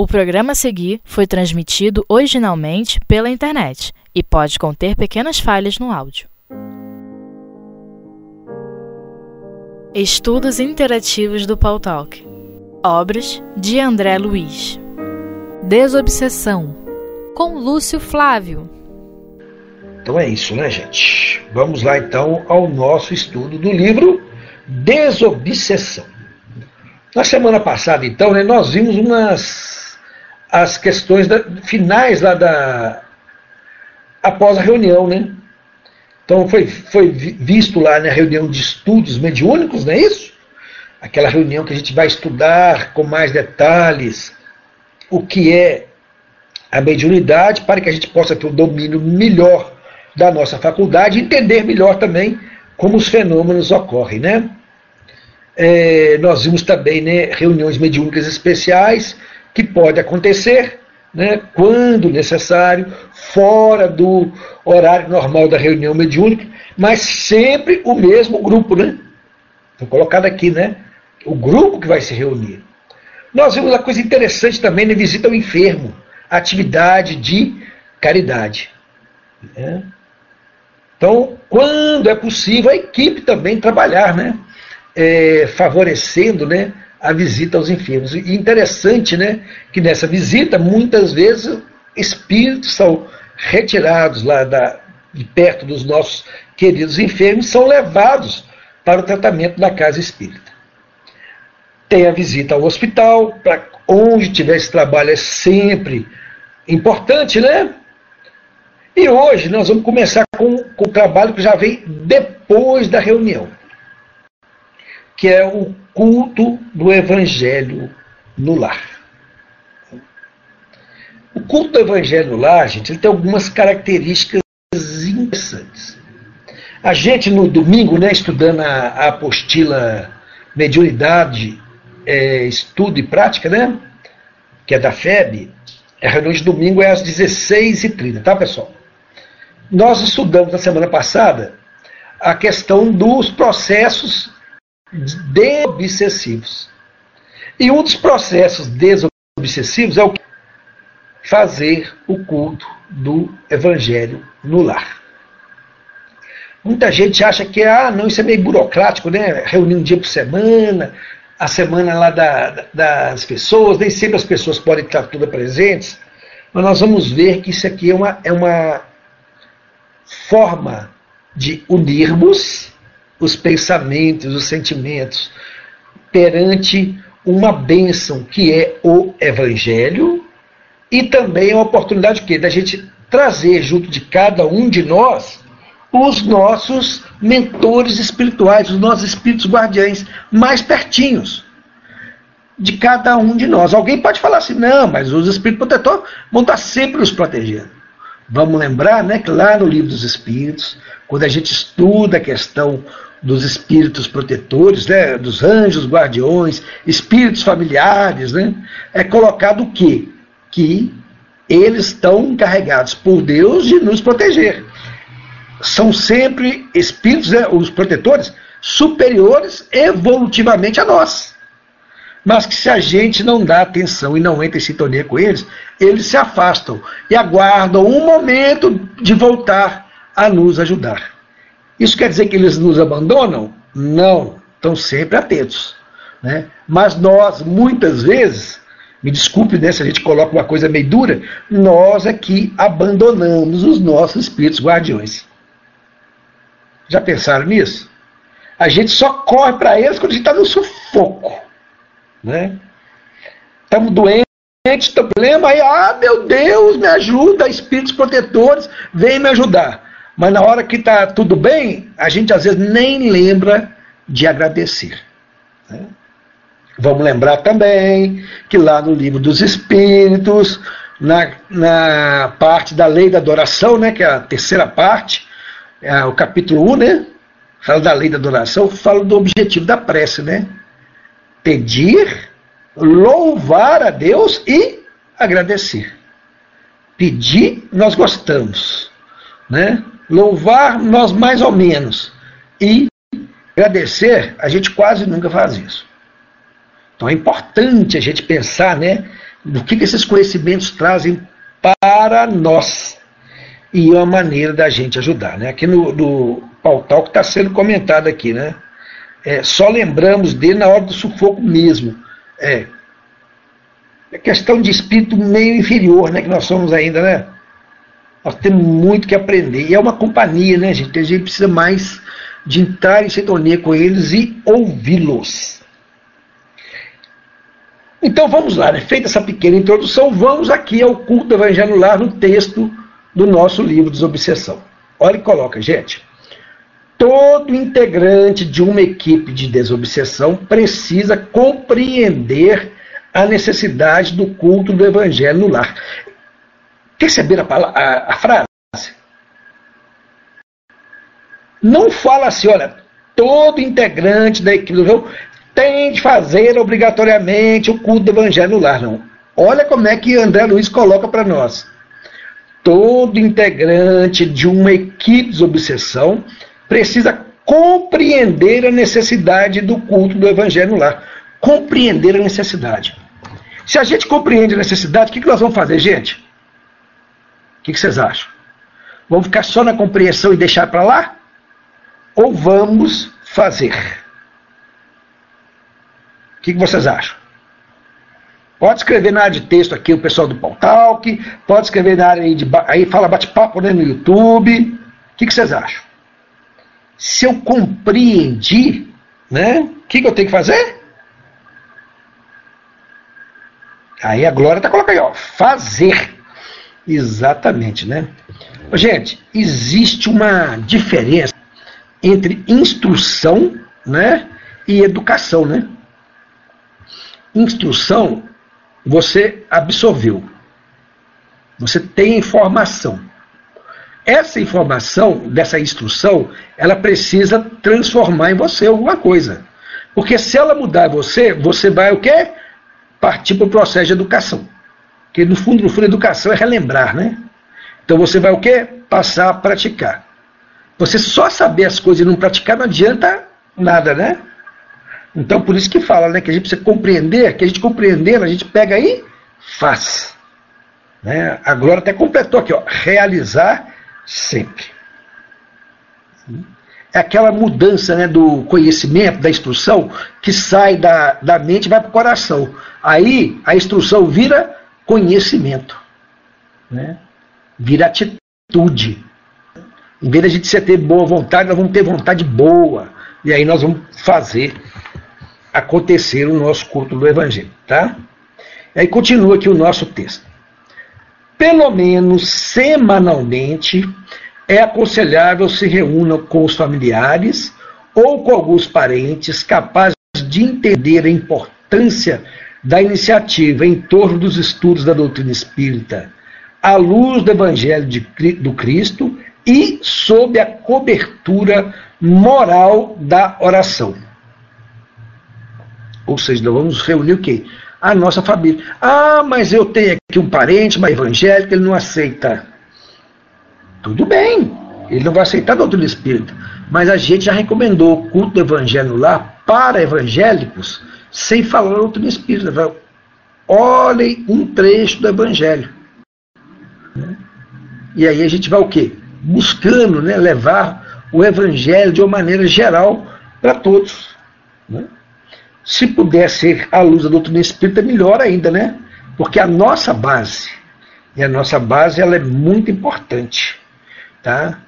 O programa a seguir foi transmitido originalmente pela internet e pode conter pequenas falhas no áudio. Estudos Interativos do Paul Talk Obras de André Luiz Desobsessão com Lúcio Flávio Então é isso, né, gente? Vamos lá então ao nosso estudo do livro Desobsessão. Na semana passada, então, né, nós vimos umas as questões da, finais lá da após a reunião, né? Então foi, foi visto lá na reunião de estudos mediúnicos, não é isso? Aquela reunião que a gente vai estudar com mais detalhes o que é a mediunidade para que a gente possa ter um domínio melhor da nossa faculdade e entender melhor também como os fenômenos ocorrem, né? É, nós vimos também né, reuniões mediúnicas especiais que pode acontecer né, quando necessário, fora do horário normal da reunião mediúnica, mas sempre o mesmo grupo, né? Estou colocado aqui, né? O grupo que vai se reunir. Nós vimos uma coisa interessante também na visita ao enfermo, atividade de caridade. Né? Então, quando é possível, a equipe também trabalhar, né? É, favorecendo, né? A visita aos enfermos. E interessante, né, que nessa visita, muitas vezes, espíritos são retirados lá da, de perto dos nossos queridos enfermos, são levados para o tratamento da casa espírita. Tem a visita ao hospital, para onde tiver esse trabalho é sempre importante, né? E hoje nós vamos começar com, com o trabalho que já vem depois da reunião que é o culto do evangelho no lar. O culto do evangelho no lar, gente, ele tem algumas características interessantes. A gente, no domingo, né, estudando a, a apostila Mediunidade, é, Estudo e Prática, né, que é da FEB, a reunião de domingo é às 16h30, tá, pessoal? Nós estudamos na semana passada a questão dos processos desobsessivos. E um dos processos desobsessivos é o que? Fazer o culto do evangelho no lar. Muita gente acha que ah, não, isso é meio burocrático, né? Reunir um dia por semana, a semana lá da, das pessoas, nem sempre as pessoas podem estar todas presentes, mas nós vamos ver que isso aqui é uma, é uma forma de unirmos os pensamentos, os sentimentos, perante uma bênção que é o Evangelho, e também a oportunidade que da gente trazer junto de cada um de nós os nossos mentores espirituais, os nossos espíritos guardiães mais pertinhos de cada um de nós. Alguém pode falar assim, não, mas os espíritos protetores vão estar sempre nos protegendo. Vamos lembrar né, que lá no livro dos Espíritos, quando a gente estuda a questão dos espíritos protetores, né, dos anjos guardiões, espíritos familiares, né, é colocado o quê? Que eles estão encarregados por Deus de nos proteger. São sempre espíritos, né, os protetores, superiores evolutivamente a nós. Mas que se a gente não dá atenção e não entra em sintonia com eles, eles se afastam e aguardam um momento de voltar a nos ajudar. Isso quer dizer que eles nos abandonam? Não, estão sempre atentos. Né? Mas nós, muitas vezes, me desculpe né, se a gente coloca uma coisa meio dura, nós aqui abandonamos os nossos espíritos guardiões. Já pensaram nisso? A gente só corre para eles quando a gente está no sufoco. Né? Estamos doentes, tem problema, aí, ah, meu Deus, me ajuda, espíritos protetores, vem me ajudar. Mas na hora que está tudo bem, a gente às vezes nem lembra de agradecer. Né? Vamos lembrar também que lá no livro dos Espíritos, na, na parte da lei da adoração, né, que é a terceira parte, é o capítulo 1, né, fala da lei da adoração, fala do objetivo da prece, né? Pedir, louvar a Deus e agradecer. Pedir, nós gostamos, né? Louvar, nós mais ou menos. E agradecer, a gente quase nunca faz isso. Então é importante a gente pensar, né? do que, que esses conhecimentos trazem para nós. E é uma maneira da gente ajudar. Né? Aqui no, no Pautal que está sendo comentado aqui, né? É, só lembramos dele na hora do sufoco mesmo. É, é questão de espírito meio inferior, né? Que nós somos ainda, né? Nós temos muito que aprender. E é uma companhia, né, gente? A gente precisa mais de entrar em sintonia com eles e ouvi-los. Então vamos lá, né? feita essa pequena introdução, vamos aqui ao culto evangelho lar no texto do nosso livro Desobsessão. Olha e coloca, gente. Todo integrante de uma equipe de desobsessão precisa compreender a necessidade do culto do evangelho no lar. Perceberam a, a, a frase? Não fala assim, olha, todo integrante da equipe do tem de fazer obrigatoriamente o culto do evangelho no lar, não. Olha como é que André Luiz coloca para nós. Todo integrante de uma equipe de obsessão precisa compreender a necessidade do culto do evangelho no lar. Compreender a necessidade. Se a gente compreende a necessidade, o que, nós vamos fazer, gente? O que vocês acham? Vamos ficar só na compreensão e deixar para lá? Ou vamos fazer? O que, que vocês acham? Pode escrever na área de texto aqui o pessoal do Pautalk, pode escrever na área de aí fala bate-papo né, no YouTube. O que, que vocês acham? Se eu compreendi, né? O que, que eu tenho que fazer? Aí a Glória está colocando aí, ó, fazer. Exatamente, né? Gente, existe uma diferença entre instrução, né, e educação, né? Instrução, você absorveu. Você tem informação. Essa informação, dessa instrução, ela precisa transformar em você alguma coisa. Porque se ela mudar você, você vai o quê? Partir para o processo de educação. Porque no fundo, no fundo, educação é relembrar, né? Então você vai o quê? Passar a praticar. Você só saber as coisas e não praticar não adianta nada, né? Então, por isso que fala, né, que a gente precisa compreender, que a gente compreendendo, a gente pega aí, faz. Né? A Glória até completou aqui, ó, realizar sempre. É aquela mudança né, do conhecimento, da instrução, que sai da, da mente e vai para o coração. Aí a instrução vira conhecimento. Né? Vira atitude. Em vez de a gente ter boa vontade, nós vamos ter vontade boa. E aí nós vamos fazer acontecer o nosso culto do Evangelho, tá? E aí continua aqui o nosso texto. Pelo menos semanalmente é aconselhável se reúnam com os familiares ou com alguns parentes capazes de entender a importância da iniciativa em torno dos estudos da doutrina espírita, à luz do Evangelho de, do Cristo e sob a cobertura moral da oração. Ou seja, nós vamos reunir o quê? A nossa família. Ah, mas eu tenho aqui um parente, mas evangélico, ele não aceita. Tudo bem, ele não vai aceitar a doutrina espírita. Mas a gente já recomendou o culto do evangelho lá para evangélicos, sem falar a doutrina espírita. Olhem um trecho do evangelho. E aí a gente vai o quê? Buscando né, levar o evangelho de uma maneira geral para todos. Né? Se puder ser à luz da doutrina espírita, melhor ainda, né? Porque a nossa base, e a nossa base ela é muito importante. Tá?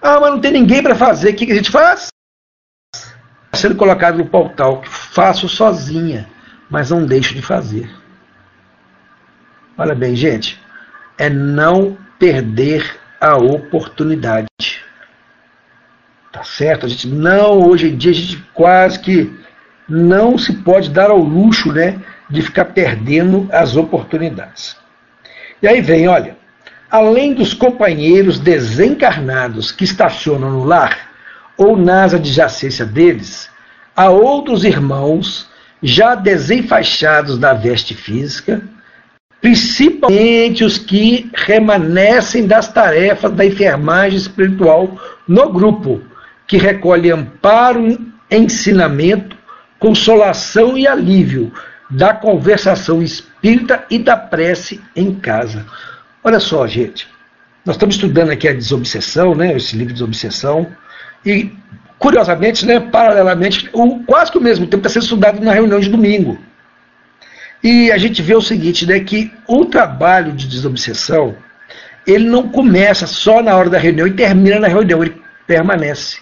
Ah, mas não tem ninguém para fazer, o que, que a gente faz? Está sendo colocado no portal, faço sozinha, mas não deixo de fazer. Olha bem, gente, é não perder a oportunidade. Tá certo? A gente não, hoje em dia, a gente quase que não se pode dar ao luxo né, de ficar perdendo as oportunidades. E aí vem, olha, além dos companheiros desencarnados que estacionam no lar ou nas adjacência deles, há outros irmãos já desenfaixados da veste física, principalmente os que remanescem das tarefas da enfermagem espiritual no grupo, que recolhe amparo, ensinamento consolação e alívio, da conversação espírita e da prece em casa. Olha só, gente, nós estamos estudando aqui a desobsessão, né, esse livro de desobsessão, e curiosamente, né, paralelamente, quase que o mesmo tempo está sendo estudado na reunião de domingo. E a gente vê o seguinte, né, que o trabalho de desobsessão, ele não começa só na hora da reunião e termina na reunião, ele permanece.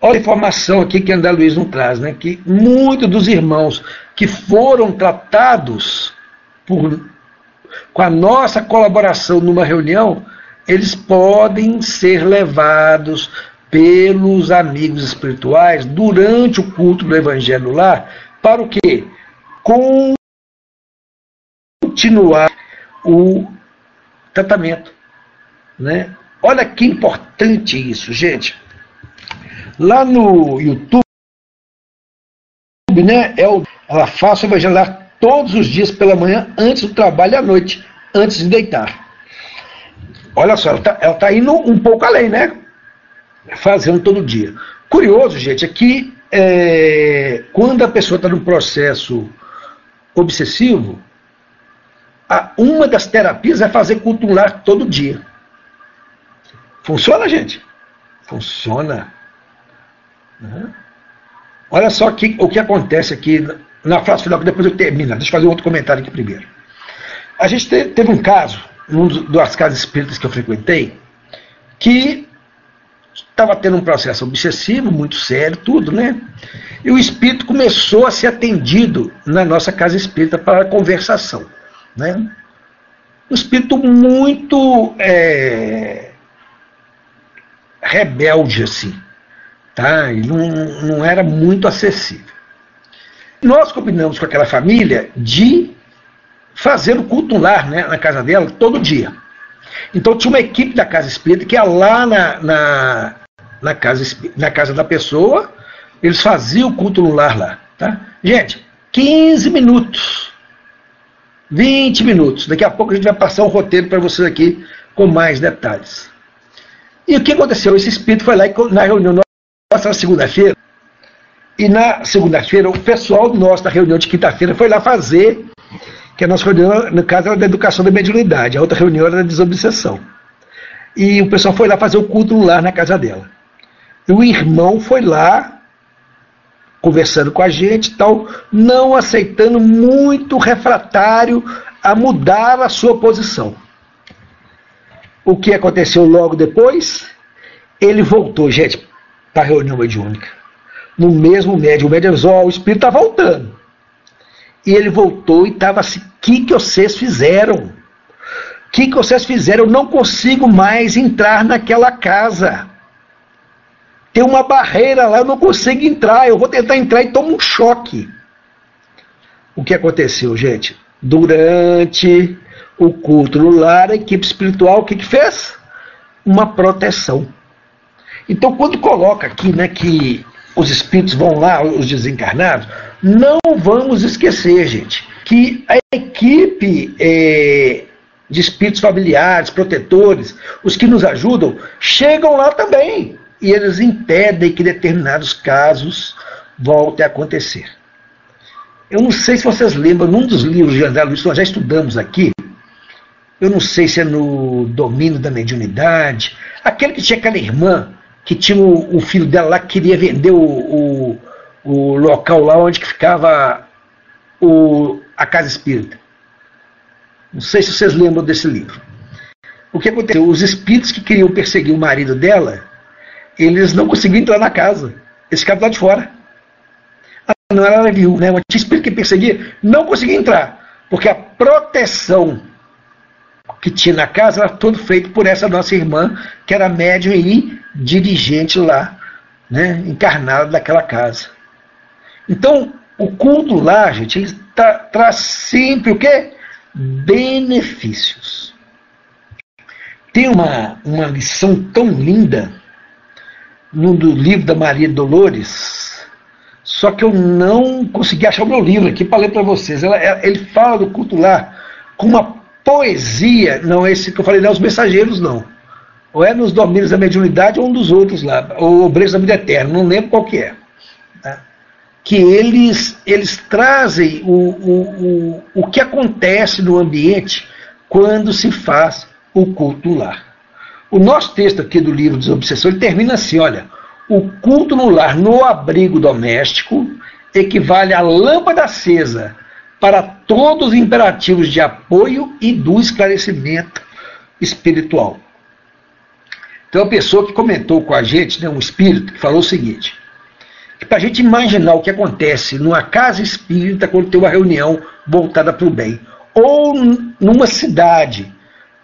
Olha a informação aqui que André Luiz não traz, né, que muitos dos irmãos que foram tratados por, com a nossa colaboração numa reunião, eles podem ser levados pelos amigos espirituais durante o culto do Evangelho lá, para o quê? Continuar o tratamento. Né? Olha que importante isso, gente. Lá no YouTube, né, é o, ela faz o evangelho lá todos os dias pela manhã, antes do trabalho à noite, antes de deitar. Olha só, ela está tá indo um pouco além, né? Fazendo todo dia. Curioso, gente, é que é, quando a pessoa está num processo obsessivo, a, uma das terapias é fazer culto lar todo dia. Funciona, gente? Funciona. Uhum. Olha só que, o que acontece aqui na frase final, que depois eu termino. Deixa eu fazer outro comentário aqui primeiro. A gente te, teve um caso, num das casas espíritas que eu frequentei, que estava tendo um processo obsessivo, muito sério, tudo, né? E o espírito começou a ser atendido na nossa casa espírita para conversação, né? Um espírito muito é, rebelde, assim, tá? E não, não era muito acessível. Nós combinamos com aquela família de fazer o culto lar né, na casa dela todo dia. Então tinha uma equipe da Casa Espírita que ia lá na, na, na, casa, na casa da pessoa, eles faziam o culto lar lá. Tá? Gente, 15 minutos. 20 minutos. Daqui a pouco a gente vai passar um roteiro para vocês aqui com mais detalhes. E o que aconteceu? Esse espírito foi lá na reunião nossa na segunda-feira. E na segunda-feira, o pessoal nosso da reunião de quinta-feira foi lá fazer que a nossa reunião, no caso, era da educação da mediunidade, a outra reunião era da desobsessão. E o pessoal foi lá fazer o culto lar na casa dela. E o irmão foi lá, conversando com a gente tal, não aceitando, muito refratário a mudar a sua posição. O que aconteceu logo depois? Ele voltou, gente, para a reunião mediúnica. No mesmo médium, o médium avisou, o espírito está voltando. E ele voltou e estava assim: o que, que vocês fizeram? O que, que vocês fizeram? Eu não consigo mais entrar naquela casa. Tem uma barreira lá, eu não consigo entrar. Eu vou tentar entrar e tomo um choque. O que aconteceu, gente? Durante o culto no lar, a equipe espiritual, o que, que fez? Uma proteção. Então, quando coloca aqui né, que os espíritos vão lá, os desencarnados, não vamos esquecer, gente, que a equipe é, de espíritos familiares, protetores, os que nos ajudam, chegam lá também. E eles impedem que determinados casos voltem a acontecer. Eu não sei se vocês lembram, num dos livros de André Luiz, nós já estudamos aqui, eu não sei se é no domínio da mediunidade, aquele que tinha aquela irmã que tinha o, o filho dela lá que queria vender o, o, o local lá onde ficava o, a casa espírita. Não sei se vocês lembram desse livro. O que aconteceu? Os espíritos que queriam perseguir o marido dela, eles não conseguiam entrar na casa. Eles ficavam lá de fora. Ah, não, ela viu, né? O espírito que perseguia não conseguia entrar. Porque a proteção que tinha na casa era todo feito por essa nossa irmã, que era médium e dirigente lá, né, encarnado daquela casa. Então, o culto lá, gente, ele tá, traz sempre o quê? Benefícios. Tem uma, uma lição tão linda no livro da Maria Dolores, só que eu não consegui achar o meu livro aqui para ler para vocês. Ela, ele fala do culto lá com uma poesia, não é esse que eu falei, não é os mensageiros, não. Ou é nos domínios da mediunidade ou um dos outros lá, o Obreiros da Vida Eterna, não lembro qual que é. Tá? que eles, eles trazem o, o, o, o que acontece no ambiente quando se faz o culto lar. O nosso texto aqui do livro dos Obsessores termina assim: olha, o culto no lar, no abrigo doméstico, equivale à lâmpada acesa para todos os imperativos de apoio e do esclarecimento espiritual. Tem uma pessoa que comentou com a gente, né, um espírito, que falou o seguinte: que para a gente imaginar o que acontece numa casa espírita quando tem uma reunião voltada para o bem, ou numa cidade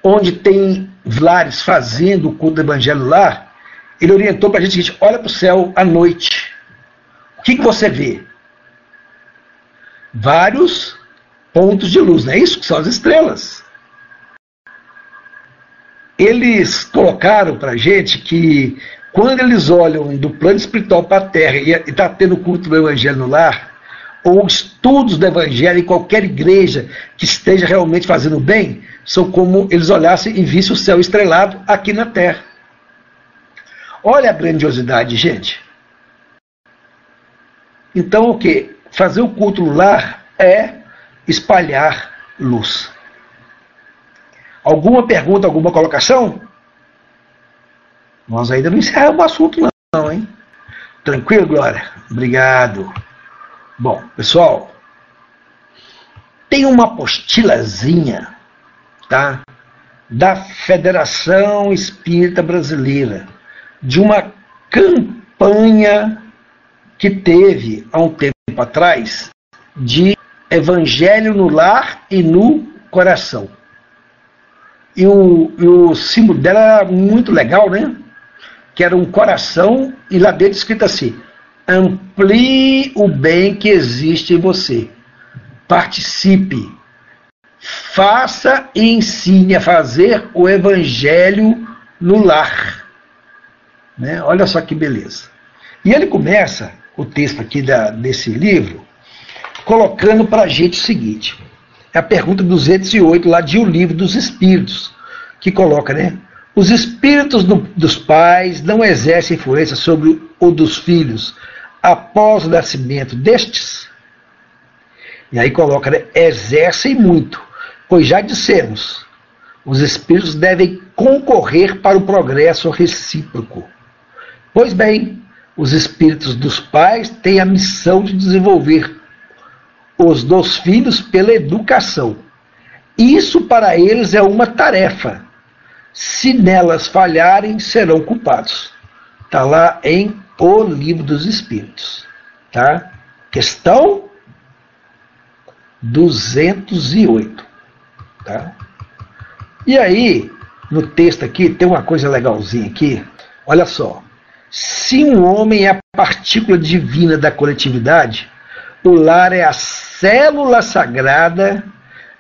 onde tem lares fazendo o culto do evangelho lá, ele orientou para a gente o olha para o céu à noite. O que, que você vê? Vários pontos de luz, não é isso? Que são as estrelas eles colocaram para a gente que quando eles olham do plano espiritual para a Terra e está tendo culto do Evangelho no lar, ou estudos do Evangelho em qualquer igreja que esteja realmente fazendo bem, são como eles olhassem e vissem o céu estrelado aqui na Terra. Olha a grandiosidade, gente. Então o que? Fazer o culto lar é espalhar luz. Alguma pergunta, alguma colocação? Nós ainda não encerramos o assunto, não, hein? Tranquilo, Glória? Obrigado. Bom, pessoal, tem uma apostilazinha, tá? Da Federação Espírita Brasileira, de uma campanha que teve há um tempo atrás de evangelho no lar e no coração. E o, e o símbolo dela era muito legal, né? Que era um coração e lá dentro escrito assim: amplie o bem que existe em você. Participe. Faça e ensine a fazer o evangelho no lar. Né? Olha só que beleza. E ele começa o texto aqui da, desse livro colocando para a gente o seguinte: é a pergunta 208 lá de O Livro dos Espíritos, que coloca, né? Os espíritos do, dos pais não exercem influência sobre o dos filhos após o nascimento destes? E aí coloca, né? Exercem muito, pois já dissemos, os espíritos devem concorrer para o progresso recíproco. Pois bem, os espíritos dos pais têm a missão de desenvolver os dos filhos pela educação. Isso para eles é uma tarefa. Se nelas falharem, serão culpados. Está lá em O Livro dos Espíritos. Tá? Questão 208. Tá? E aí, no texto aqui, tem uma coisa legalzinha aqui. Olha só. Se um homem é a partícula divina da coletividade, o lar é a célula sagrada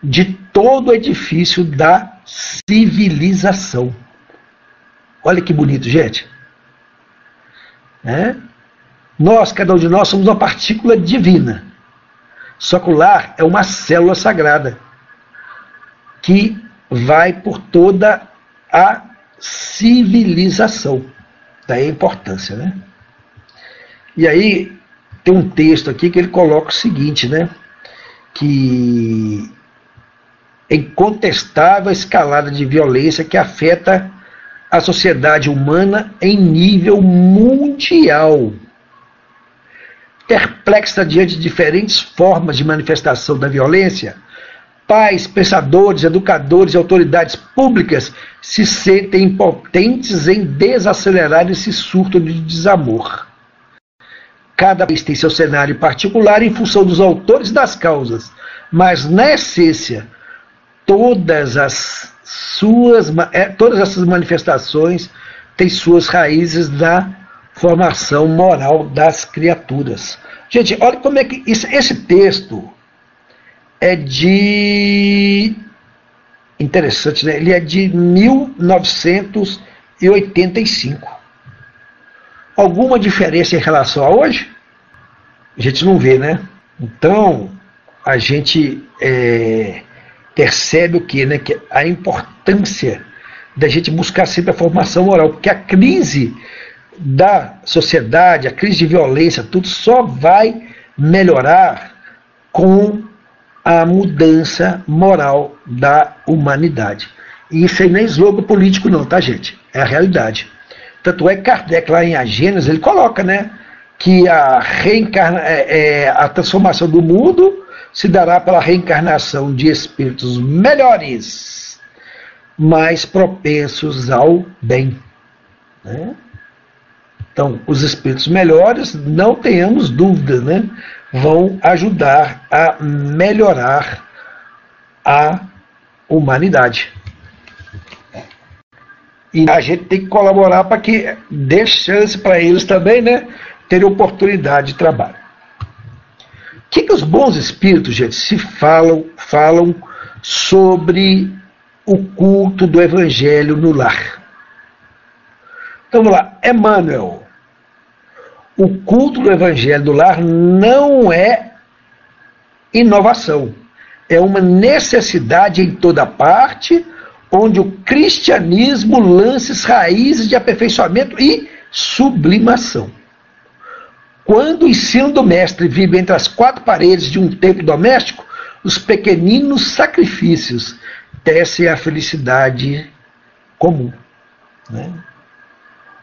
de todo o edifício da civilização. Olha que bonito, gente. É? Nós, cada um de nós, somos uma partícula divina. Só que o lar é uma célula sagrada que vai por toda a civilização. Daí a importância, né? E aí, tem um texto aqui que ele coloca o seguinte, né? Que é incontestável a escalada de violência que afeta a sociedade humana em nível mundial. Perplexa diante de diferentes formas de manifestação da violência, pais, pensadores, educadores e autoridades públicas se sentem impotentes em desacelerar esse surto de desamor. Cada país tem seu cenário particular em função dos autores das causas, mas na essência, todas as suas, é, todas essas manifestações têm suas raízes na formação moral das criaturas. Gente, olha como é que esse texto é de interessante, né? Ele é de 1985 alguma diferença em relação a hoje? A gente não vê, né? Então, a gente é, percebe o que, né? Que a importância da gente buscar sempre a formação moral, porque a crise da sociedade, a crise de violência, tudo só vai melhorar com a mudança moral da humanidade. E isso aí não é slogan político, não, tá, gente? É a realidade. Tanto é que Kardec, lá em A Gênesis, ele coloca, né? Que a, reencarna, é, é, a transformação do mundo se dará pela reencarnação de espíritos melhores, mais propensos ao bem. Né? Então, os espíritos melhores, não tenhamos dúvida, né? Vão ajudar a melhorar a humanidade. E a gente tem que colaborar para que dê chance para eles também, né? Terem oportunidade de trabalho. O que, que os bons espíritos, gente, se falam, falam sobre o culto do evangelho no lar? Então vamos lá, Emmanuel. O culto do evangelho no lar não é inovação. É uma necessidade em toda parte onde o cristianismo lança raízes de aperfeiçoamento e sublimação. Quando o ensino do mestre vive entre as quatro paredes de um templo doméstico, os pequeninos sacrifícios tecem a felicidade comum. Né?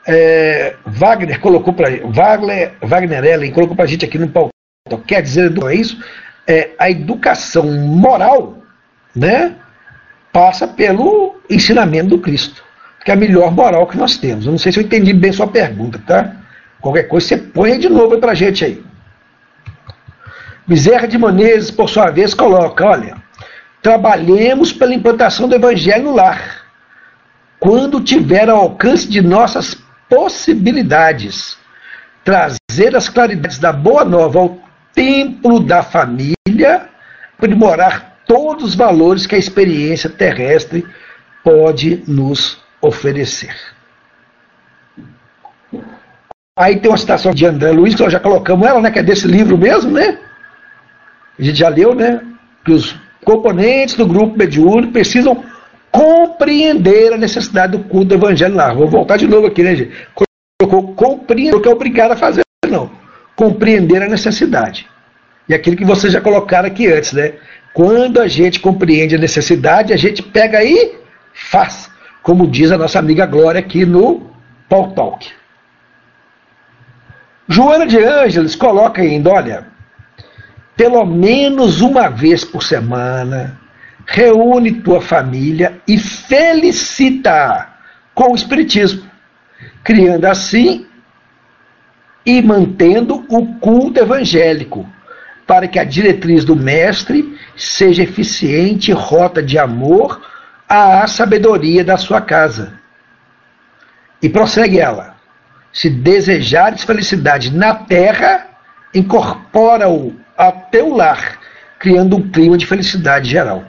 É, Wagner colocou para Wagner, Wagner Ellen colocou para gente aqui no palco. Quer dizer, não é isso? É, a educação moral, né? passa pelo ensinamento do Cristo, que é a melhor moral que nós temos. Eu não sei se eu entendi bem sua pergunta, tá? Qualquer coisa você põe de novo para gente aí. Miséria de Menezes, por sua vez, coloca: olha, trabalhemos pela implantação do Evangelho no lar, quando tiver ao alcance de nossas possibilidades, trazer as claridades da Boa Nova ao templo da família, aprimorar todos os valores que a experiência terrestre pode nos oferecer. Aí tem uma citação de André Luiz, que nós já colocamos ela, né, que é desse livro mesmo, né? A gente já leu, né? Que os componentes do grupo mediúnico precisam compreender a necessidade do culto do evangelho lá. Vou voltar de novo aqui, né, gente? Colocou compreender, que é obrigado a fazer, não. Compreender a necessidade. E aquilo que vocês já colocaram aqui antes, né? Quando a gente compreende a necessidade, a gente pega e faz, como diz a nossa amiga Glória aqui no Paul Talk. Joana de Ângeles coloca ainda, olha, pelo menos uma vez por semana, reúne tua família e felicita com o Espiritismo, criando assim e mantendo o culto evangélico, para que a diretriz do Mestre seja eficiente rota de amor à sabedoria da sua casa. E prossegue ela. Se desejares felicidade na terra, incorpora-o a teu lar, criando um clima de felicidade geral.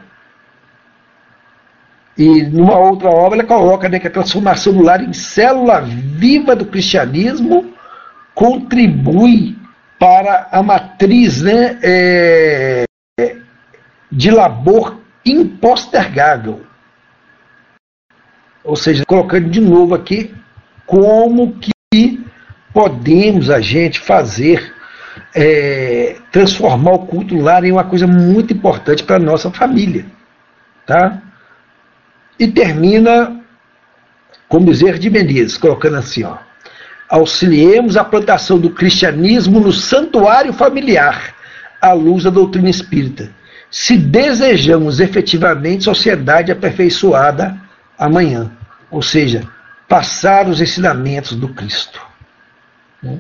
E numa outra obra ela coloca né, que a transformação do lar em célula viva do cristianismo contribui para a matriz né, é, de labor impostergável. Ou seja, colocando de novo aqui como que podemos a gente fazer é, transformar o culto lar em uma coisa muito importante para a nossa família. Tá? E termina com Bezerra de Menezes, colocando assim, ó. Auxiliemos a plantação do cristianismo no santuário familiar, à luz da doutrina espírita, se desejamos efetivamente sociedade aperfeiçoada amanhã. Ou seja, passar os ensinamentos do Cristo. Né?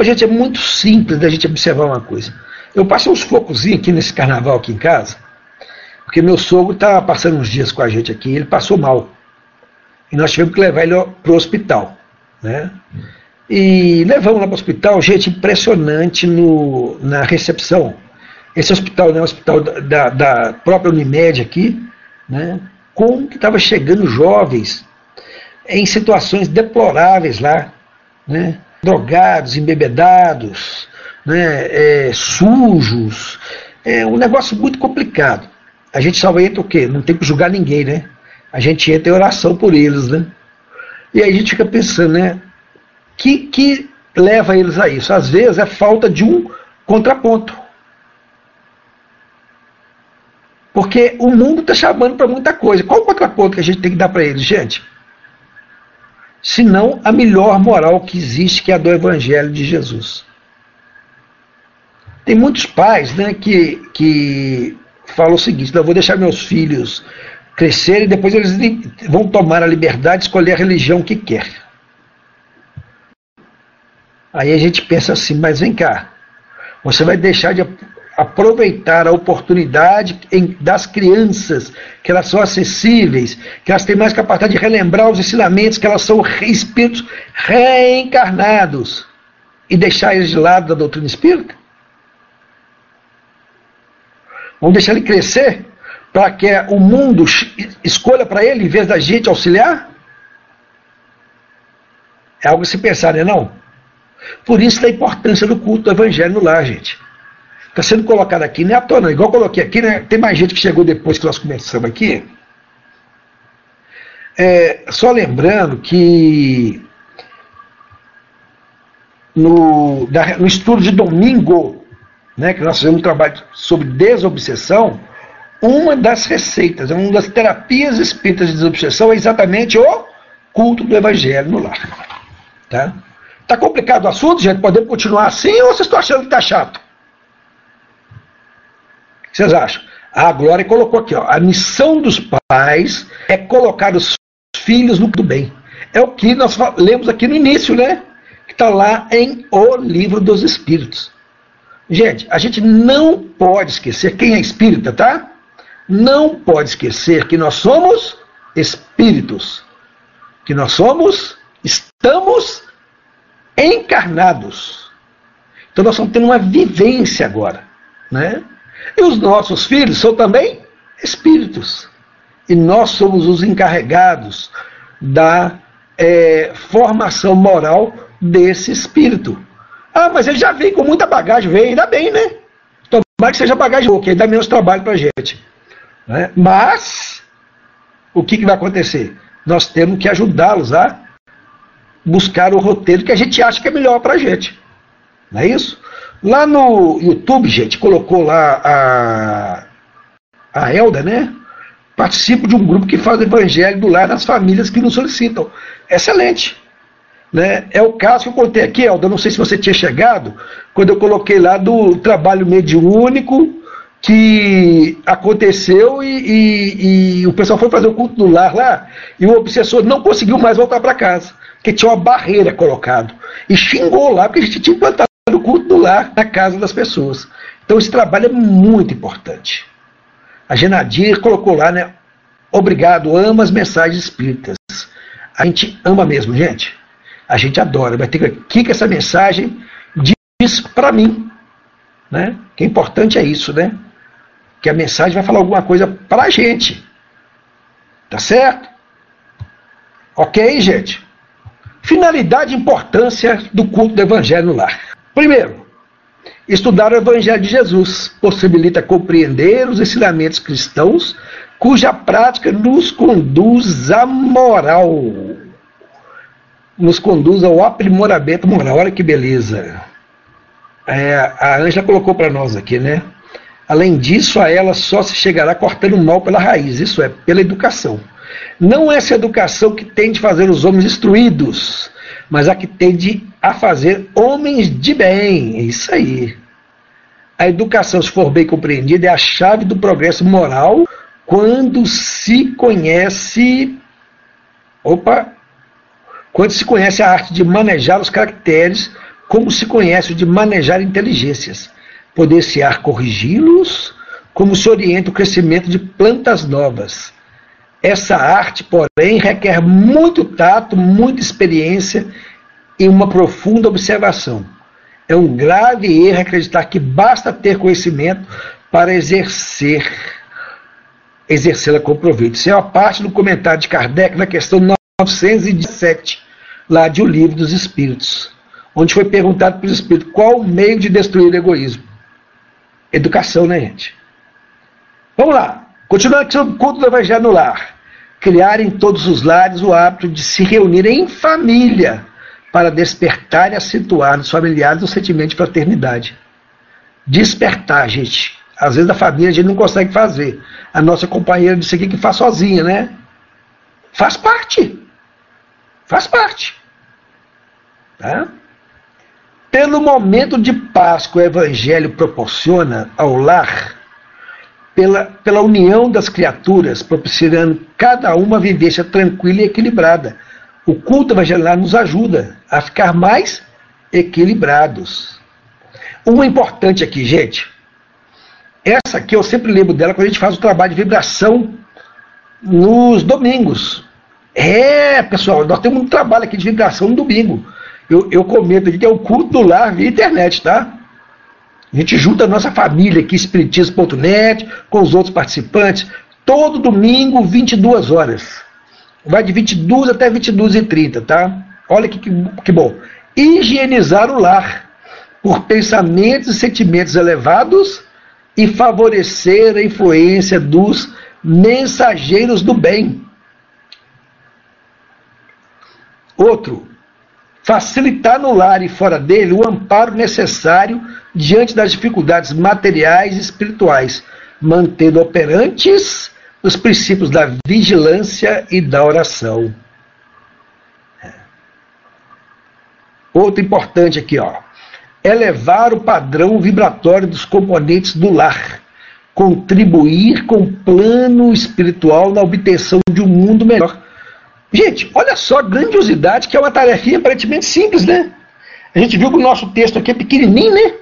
Gente, é muito simples da gente observar uma coisa. Eu passei uns focozinhos aqui nesse carnaval aqui em casa, porque meu sogro está passando uns dias com a gente aqui, ele passou mal. E nós tivemos que levar ele para o hospital. Né? E levamos lá para o hospital, gente, impressionante no, na recepção esse hospital, né, o hospital da, da própria Unimed aqui, né, como que estava chegando jovens em situações deploráveis lá, né, drogados, embebedados, né, é, sujos, é um negócio muito complicado. A gente só entra o quê? Não tem que julgar ninguém, né? A gente entra em oração por eles, né? E aí a gente fica pensando, né? Que que leva eles a isso? Às vezes é falta de um contraponto. Porque o mundo está chamando para muita coisa. Qual o contraponto que a gente tem que dar para eles, gente? Se não a melhor moral que existe, que é a do Evangelho de Jesus. Tem muitos pais né, que, que falam o seguinte: eu vou deixar meus filhos crescerem e depois eles vão tomar a liberdade de escolher a religião que quer. Aí a gente pensa assim, mas vem cá, você vai deixar de aproveitar a oportunidade das crianças, que elas são acessíveis, que elas têm mais capacidade de relembrar os ensinamentos, que elas são espíritos reencarnados, e deixar eles de lado da doutrina espírita? Vamos deixar ele crescer para que o mundo escolha para ele em vez da gente auxiliar? É algo a se pensar, não é não? Por isso da importância do culto do evangelho lar, gente. Está sendo colocado aqui, não é à toa. Igual coloquei aqui, né? tem mais gente que chegou depois que nós começamos aqui. É, só lembrando que no, no estudo de domingo, né, que nós fizemos um trabalho sobre desobsessão, uma das receitas, uma das terapias espíritas de desobsessão é exatamente o culto do evangelho no lar. Tá? Tá complicado o assunto, gente? Podemos continuar assim ou vocês estão achando que está chato? O que vocês acham? A Glória colocou aqui, ó, a missão dos pais é colocar os filhos no do bem. É o que nós lemos aqui no início, né? Que está lá em O Livro dos Espíritos. Gente, a gente não pode esquecer quem é espírita, tá? Não pode esquecer que nós somos espíritos. Que nós somos, estamos encarnados. Então nós estamos tendo uma vivência agora, né? E os nossos filhos são também espíritos. E nós somos os encarregados da é, formação moral desse espírito. Ah, mas ele já vem com muita bagagem, vem, ainda bem, né? Tomara que seja bagagem boa, que dá menos trabalho para a gente. Né? Mas, o que, que vai acontecer? Nós temos que ajudá-los a buscar o roteiro que a gente acha que é melhor para a gente. Não é isso? Lá no YouTube, gente, colocou lá a, a Elda, né? Participo de um grupo que faz o evangelho do lar nas famílias que nos solicitam. Excelente. Né? É o caso que eu contei aqui, Elda. Não sei se você tinha chegado, quando eu coloquei lá do trabalho mediúnico que aconteceu e, e, e, o pessoal foi fazer o culto do lar lá e o obsessor não conseguiu mais voltar para casa, porque tinha uma barreira colocado. E xingou lá, porque a gente tinha implantado o culto do lar na casa das pessoas. Então esse trabalho é muito importante. A Genadir colocou lá, né? Obrigado, ama as mensagens espíritas. A gente ama mesmo, gente. A gente adora. Que o que, que essa mensagem diz para mim. Né? Que é importante é isso, né? Que a mensagem vai falar alguma coisa para a gente. Tá certo? Ok, gente? Finalidade e importância do culto do Evangelho no lar. Primeiro, estudar o Evangelho de Jesus possibilita compreender os ensinamentos cristãos cuja prática nos conduz à moral, nos conduz ao aprimoramento moral. Olha que beleza. É, a Ângela colocou para nós aqui, né? Além disso, a ela só se chegará cortando o mal pela raiz, isso é, pela educação. Não essa educação que tende a fazer os homens instruídos, mas a que tende a fazer homens de bem. É isso aí. A educação, se for bem compreendida, é a chave do progresso moral quando se conhece. Opa! Quando se conhece a arte de manejar os caracteres, como se conhece o de manejar inteligências. Poder-se-á corrigi-los, como se orienta o crescimento de plantas novas essa arte, porém, requer muito tato, muita experiência e uma profunda observação. É um grave erro acreditar que basta ter conhecimento para exercer exercê-la com proveito. Isso é uma parte do comentário de Kardec na questão 917, lá de O Livro dos Espíritos, onde foi perguntado para os espíritos qual o meio de destruir o egoísmo. Educação, né, gente? Vamos lá. Continuando sobre o culto do Evangelho no lar. Criar em todos os lares o hábito de se reunir em família para despertar e acentuar nos familiares o sentimento de fraternidade. despertar, gente. Às vezes a família a gente não consegue fazer. A nossa companheira disse aqui que faz sozinha, né? Faz parte. Faz parte. Tá? Pelo momento de paz que o Evangelho proporciona ao lar, pela, pela união das criaturas, propiciando cada uma vivência tranquila e equilibrada. O culto evangelical nos ajuda a ficar mais equilibrados. Uma importante aqui, gente. Essa aqui eu sempre lembro dela quando a gente faz o trabalho de vibração nos domingos. É, pessoal, nós temos um trabalho aqui de vibração no domingo. Eu, eu comento aqui que é o culto do lar via internet, tá? A gente junta a nossa família aqui, espiritismo.net, com os outros participantes, todo domingo, 22 horas. Vai de 22 até 22 e 30, tá? Olha que, que, que bom. Higienizar o lar por pensamentos e sentimentos elevados e favorecer a influência dos mensageiros do bem. Outro, facilitar no lar e fora dele o amparo necessário diante das dificuldades materiais e espirituais, mantendo operantes os princípios da vigilância e da oração. É. Outro importante aqui, ó. Elevar o padrão vibratório dos componentes do lar. Contribuir com o plano espiritual na obtenção de um mundo melhor. Gente, olha só a grandiosidade que é uma tarefinha aparentemente simples, né? A gente viu que o nosso texto aqui é pequenininho, né?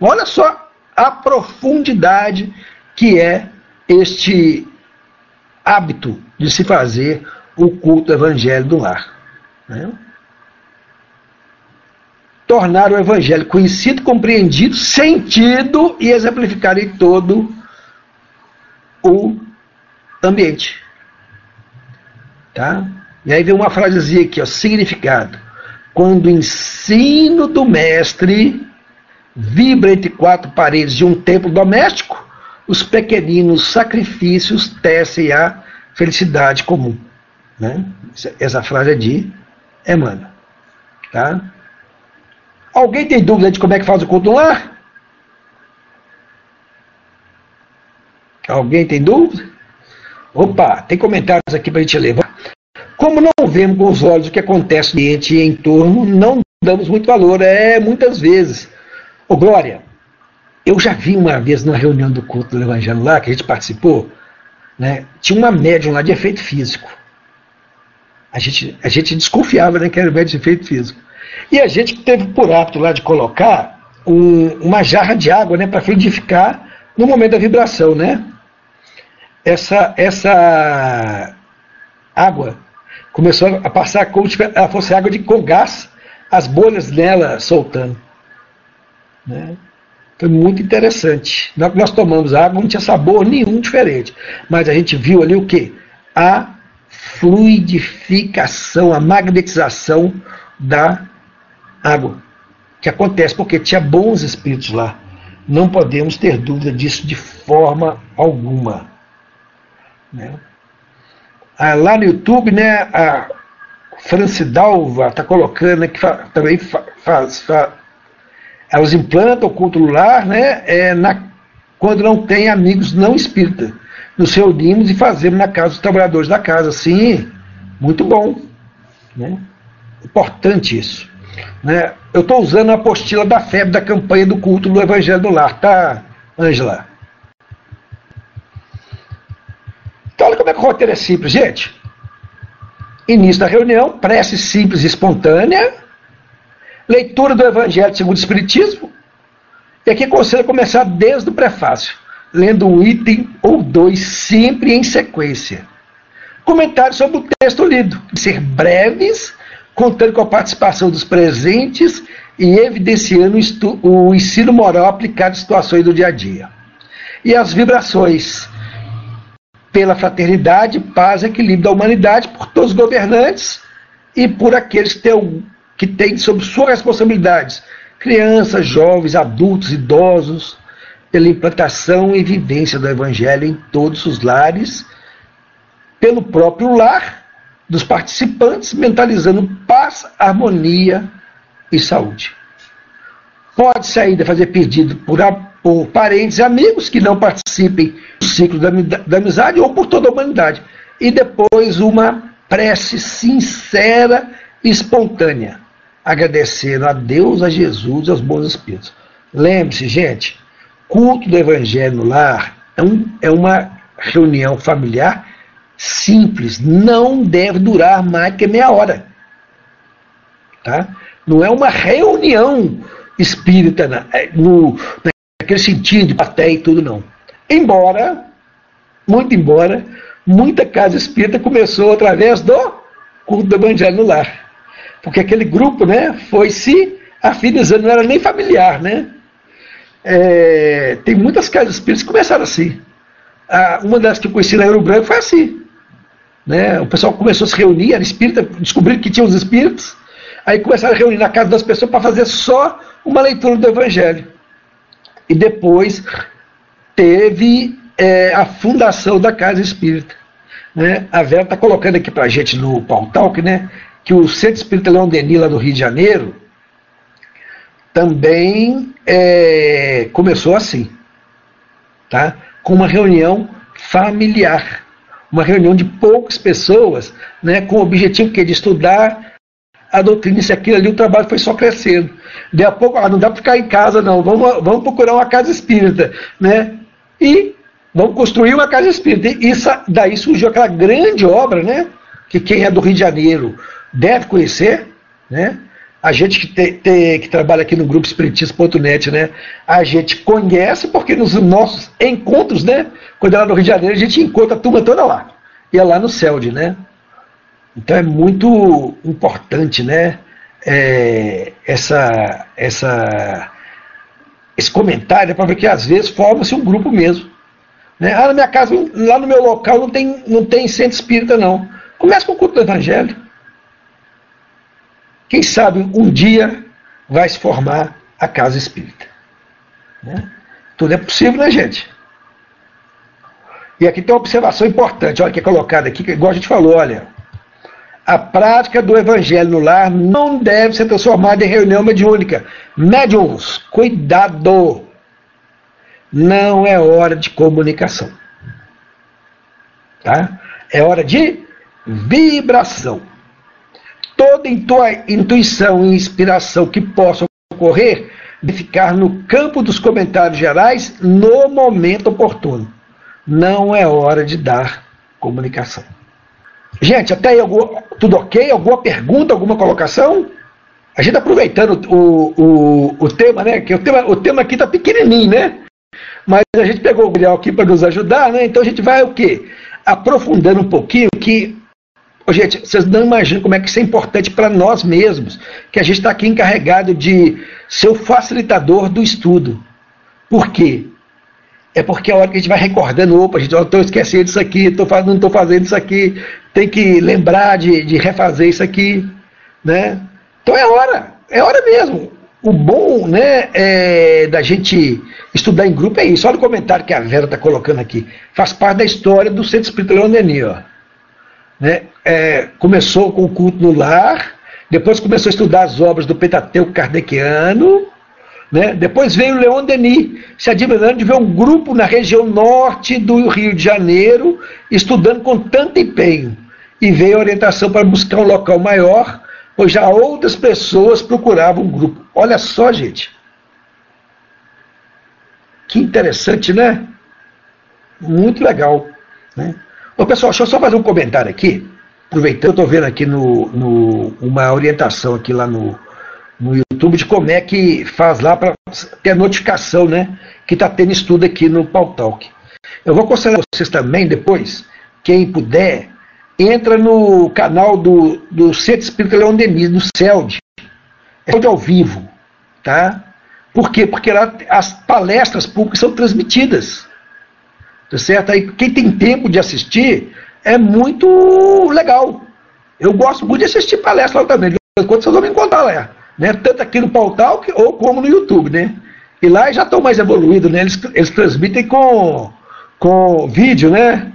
Olha só a profundidade que é este hábito de se fazer o culto evangelho do lar. Né? Tornar o evangelho conhecido, compreendido, sentido e exemplificar em todo o ambiente. Tá? E aí vem uma frasezinha aqui, ó, significado. Quando o ensino do mestre vibra entre quatro paredes de um templo doméstico, os pequeninos sacrifícios tecem a felicidade comum. Né? Essa frase é de Emmanuel. Tá? Alguém tem dúvida de como é que faz o culto lar? Alguém tem dúvida? Opa, tem comentários aqui para a gente levar. Como não vemos com os olhos o que acontece no ambiente e em torno, não damos muito valor. É, muitas vezes. Ô, Glória, eu já vi uma vez numa reunião do culto do Evangelho lá, que a gente participou, né, tinha uma médium lá de efeito físico. A gente, a gente desconfiava né, que era médium de efeito físico. E a gente teve por hábito lá de colocar um, uma jarra de água né, para fluidificar no momento da vibração. Né? Essa, essa água começou a passar como se ela fosse água de com gás, as bolhas nela soltando. Né? Foi muito interessante. Nós tomamos água, não tinha sabor nenhum diferente. Mas a gente viu ali o que? A fluidificação, a magnetização da água. Que acontece porque tinha bons espíritos lá. Não podemos ter dúvida disso de forma alguma. Né? Ah, lá no YouTube, né, a Francidalva está colocando né, que fa também fa faz, fa elas implantam o culto lar né, é, na, quando não tem amigos não espíritas. Nos reunimos e fazemos na casa dos trabalhadores da casa. Sim, muito bom. Né? Importante isso. Né? Eu estou usando a apostila da FEB da campanha do culto do Evangelho do Lar, tá, Ângela? Então, olha como é que o roteiro é simples, gente. Início da reunião, prece simples e espontânea, Leitura do Evangelho segundo o Espiritismo. E aqui aconselho começar desde o prefácio, lendo um item ou dois, sempre em sequência. Comentários sobre o texto lido, ser breves, contando com a participação dos presentes e evidenciando o ensino moral aplicado em situações do dia a dia. E as vibrações pela fraternidade, paz e equilíbrio da humanidade por todos os governantes e por aqueles que têm que tem sob sua responsabilidade crianças, jovens, adultos, idosos, pela implantação e vivência do Evangelho em todos os lares, pelo próprio lar dos participantes, mentalizando paz, harmonia e saúde. Pode-se ainda fazer pedido por, por parentes e amigos que não participem do ciclo da, amizade ou por toda a humanidade. E depois uma prece sincera e espontânea, agradecendo a Deus, a Jesus e aos bons espíritos. Lembre-se, gente, culto do Evangelho no lar é, um, é uma reunião familiar simples, não deve durar mais que meia hora. Tá? Não é uma reunião espírita na, é, no, naquele sentido de plateia e tudo, não. Embora, muito embora, muita casa espírita começou através do culto do evangelho no lar. Porque aquele grupo né, foi se afinizando, não era nem familiar. Né? É, tem muitas casas espíritas que começaram assim. Uma das que eu conheci na Euro Branco foi assim. Né? O pessoal começou a se reunir, era espírita, descobriram que tinha os espíritos, aí começaram a reunir na casa das pessoas para fazer só uma leitura do Evangelho. E depois teve é, a fundação da Casa Espírita. Né? A Vera está colocando aqui para a gente no Paul Talk, né, que o Centro Espírita Leão Denis, lá no Rio de Janeiro, também é, começou assim, tá? com uma reunião familiar uma reunião de poucas pessoas, né, com o objetivo que de estudar a doutrina, isso aquilo ali, o trabalho foi só crescendo. De a pouco, ah, não dá para ficar em casa, não, vamos, vamos procurar uma casa espírita, né? E vamos construir uma casa espírita. E isso, daí surgiu aquela grande obra, né? Que quem é do Rio de Janeiro deve conhecer, né? A gente que, te, te, que trabalha aqui no grupo espiritismo.net, né? A gente conhece porque nos nossos encontros, né? Quando é lá no Rio de Janeiro, a gente encontra a turma toda lá. E é lá no CELD, né? Então é muito importante, né? É, essa, essa, esse comentário é para ver que às vezes forma-se um grupo mesmo. Né? Ah, na minha casa, lá no meu local não tem, não tem centro espírita, não. Começa com o culto do Evangelho. Quem sabe um dia vai se formar a casa espírita. Né? Tudo é possível, né, gente? E aqui tem uma observação importante, olha que é colocada aqui, que igual a gente falou, olha, a prática do evangelho no lar não deve ser transformada em reunião mediúnica. Médiums, cuidado! Não é hora de comunicação. Tá? É hora de vibração. Toda intuição e inspiração que possa ocorrer de ficar no campo dos comentários gerais no momento oportuno. Não é hora de dar comunicação. Gente, até aí, tudo ok? Alguma pergunta, alguma colocação? A gente tá aproveitando o, o, o tema, né? Que o tema, o tema aqui está pequenininho, né? Mas a gente pegou o Gabriel aqui para nos ajudar, né? Então a gente vai o quê? Aprofundando um pouquinho que gente, vocês não imaginam como é que isso é importante para nós mesmos, que a gente está aqui encarregado de ser o facilitador do estudo. Por quê? É porque a hora que a gente vai recordando, opa, a gente estou esquecendo isso aqui, tô, não estou fazendo isso aqui, tem que lembrar de, de refazer isso aqui, né? Então é hora, é hora mesmo. O bom né, é, da gente estudar em grupo é isso. Olha o comentário que a Vera está colocando aqui. Faz parte da história do Centro Espírita Denis. Ó. Né? É, começou com o culto no lar, depois começou a estudar as obras do Pentateuco Kardeciano, né? depois veio Leon Denis, se admirando de ver um grupo na região norte do Rio de Janeiro estudando com tanto empenho. E veio a orientação para buscar um local maior, pois já outras pessoas procuravam um grupo. Olha só, gente. Que interessante, né? Muito legal. Né? Ô, pessoal, deixa eu só fazer um comentário aqui. Aproveitando, eu estou vendo aqui no, no, uma orientação aqui lá no, no YouTube de como é que faz lá para ter a notificação, né? Que está tendo estudo aqui no Pautalk. Eu vou aconselhar vocês também depois, quem puder, entra no canal do, do Centro Espírita Leão Denis, do CELD. É CELD ao vivo, tá? Por quê? Porque lá as palestras públicas são transmitidas. Tá certo? Aí quem tem tempo de assistir é muito legal. Eu gosto muito de assistir palestra lá também. Quando vocês vão me encontrar lá. Né? Tanto aqui no Pautalk ou como no YouTube, né? E lá já estão mais evoluídos, né? Eles, eles transmitem com, com vídeo, né?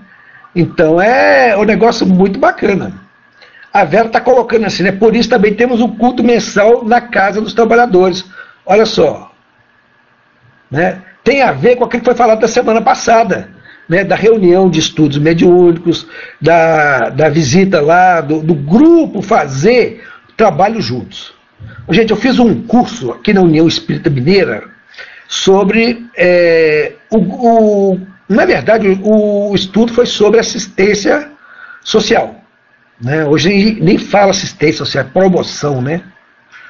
Então é um negócio muito bacana. A Vera está colocando assim, né? Por isso também temos um culto mensal na Casa dos Trabalhadores. Olha só. Né? tem a ver com aquilo que foi falado da semana passada, né, da reunião de estudos mediúnicos, da, da visita lá, do, do grupo fazer trabalho juntos. Gente, eu fiz um curso aqui na União Espírita Mineira sobre. É, o, o, na verdade, o, estudo foi sobre assistência social. Né? Hoje nem fala assistência social, é promoção né?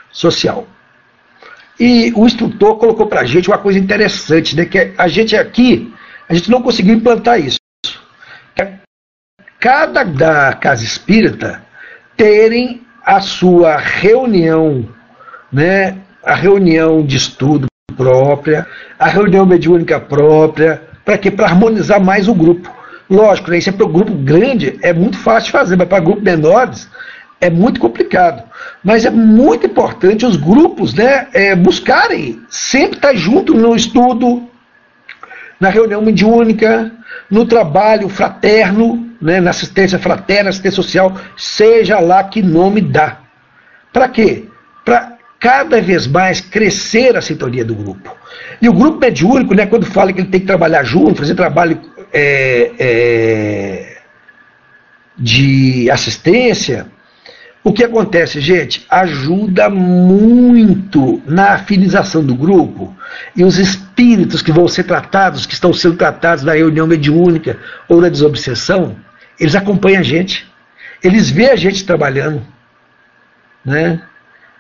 social. E o instrutor colocou para a gente uma coisa interessante, né? que a gente aqui, a gente não conseguiu implantar isso. Cada da casa espírita terem a sua reunião, né? a reunião de estudo própria, a reunião mediúnica própria, para quê? Para harmonizar mais o grupo. Lógico, né, isso é para o grupo grande, é muito fácil de fazer, mas para grupos menores é muito complicado. Mas é muito importante os grupos né, é, buscarem sempre estar junto no estudo, na reunião mediúnica, no trabalho fraterno, né, na assistência fraterna, assistência social, seja lá que nome dá. Para quê? Cada vez mais crescer a sintonia do grupo. E o grupo mediúnico, né, quando fala que ele tem que trabalhar junto, fazer trabalho é, é, de assistência, o que acontece, gente? Ajuda muito na afinização do grupo e os espíritos que vão ser tratados, que estão sendo tratados na reunião mediúnica ou na desobsessão, eles acompanham a gente, eles veem a gente trabalhando, né?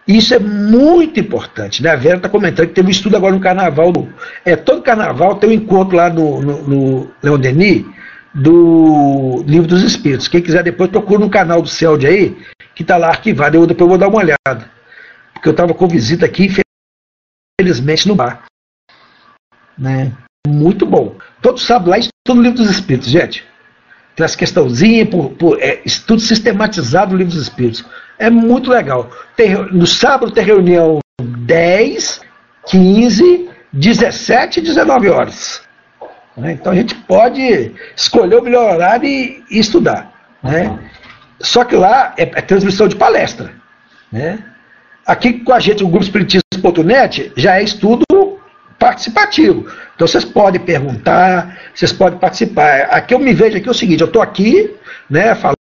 Isso é muito importante. Né? A Vera está comentando que teve um estudo agora no carnaval. é, todo carnaval tem um encontro lá no, no, no Leon Denis do Livro dos Espíritos. Quem quiser depois procura no canal do CELD aí, que está lá arquivado. Eu depois vou dar uma olhada. Porque eu estava com visita aqui, infelizmente, no bar. Né? Muito bom. Todo sábado lá estudo o Livro dos Espíritos, gente. Tem essa questãozinha, por, por é, estudo sistematizado do Livro dos Espíritos. É muito legal. Tem, no sábado tem reunião 10, 15, 17 e 19 horas. Né? Então a gente pode escolher o melhor horário e, e estudar. Né? Só que lá é, é, transmissão de palestra. Né? Aqui com a gente, o Grupo Espiritismo.net, já é estudo participativo. Então vocês podem perguntar, vocês podem participar. Aqui eu me vejo aqui é o seguinte, eu estou aqui, né, falando